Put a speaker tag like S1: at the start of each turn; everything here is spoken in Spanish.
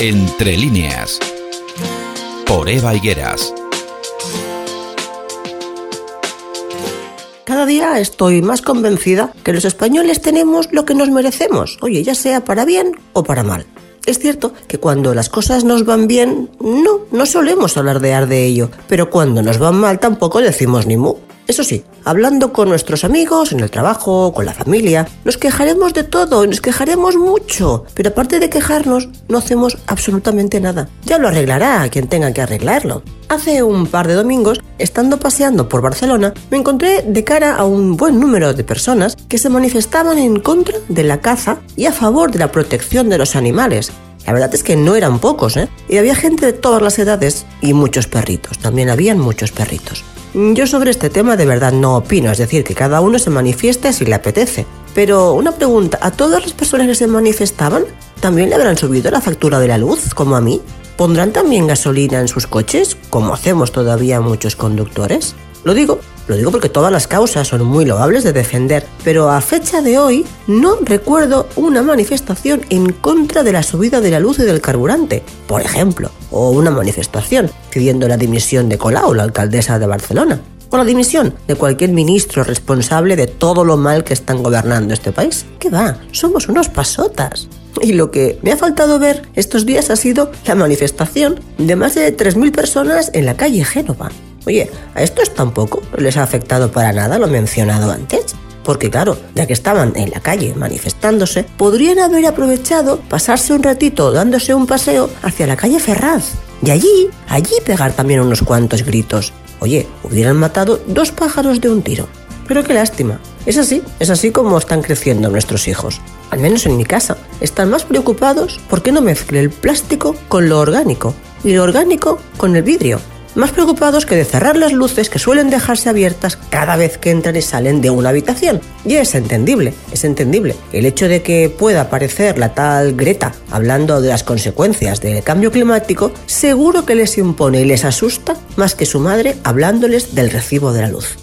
S1: Entre líneas. Por Eva Higueras.
S2: Cada día estoy más convencida que los españoles tenemos lo que nos merecemos, oye, ya sea para bien o para mal. Es cierto que cuando las cosas nos van bien, no, no solemos alardear de ello, pero cuando nos van mal tampoco decimos ni mu. Eso sí, hablando con nuestros amigos, en el trabajo, con la familia, nos quejaremos de todo, nos quejaremos mucho, pero aparte de quejarnos, no hacemos absolutamente nada. Ya lo arreglará quien tenga que arreglarlo. Hace un par de domingos, estando paseando por Barcelona, me encontré de cara a un buen número de personas que se manifestaban en contra de la caza y a favor de la protección de los animales. La verdad es que no eran pocos, ¿eh? Y había gente de todas las edades y muchos perritos. También habían muchos perritos. Yo sobre este tema de verdad no opino, es decir, que cada uno se manifieste si le apetece. Pero una pregunta, ¿a todas las personas que se manifestaban también le habrán subido la factura de la luz, como a mí? ¿Pondrán también gasolina en sus coches, como hacemos todavía muchos conductores? Lo digo, lo digo porque todas las causas son muy loables de defender, pero a fecha de hoy no recuerdo una manifestación en contra de la subida de la luz y del carburante, por ejemplo, o una manifestación pidiendo la dimisión de Colau, la alcaldesa de Barcelona, o la dimisión de cualquier ministro responsable de todo lo mal que están gobernando este país. ¿Qué va? Somos unos pasotas. Y lo que me ha faltado ver estos días ha sido la manifestación de más de 3.000 personas en la calle Génova. Oye, a estos tampoco les ha afectado para nada lo mencionado antes. Porque claro, ya que estaban en la calle manifestándose, podrían haber aprovechado pasarse un ratito dándose un paseo hacia la calle Ferraz. Y allí, allí pegar también unos cuantos gritos. Oye, hubieran matado dos pájaros de un tiro. Pero qué lástima. Es así, es así como están creciendo nuestros hijos. Al menos en mi casa. Están más preocupados porque no mezcle el plástico con lo orgánico y lo orgánico con el vidrio más preocupados que de cerrar las luces que suelen dejarse abiertas cada vez que entran y salen de una habitación. Y es entendible, es entendible. El hecho de que pueda aparecer la tal Greta hablando de las consecuencias del cambio climático, seguro que les impone y les asusta más que su madre hablándoles del recibo de la luz.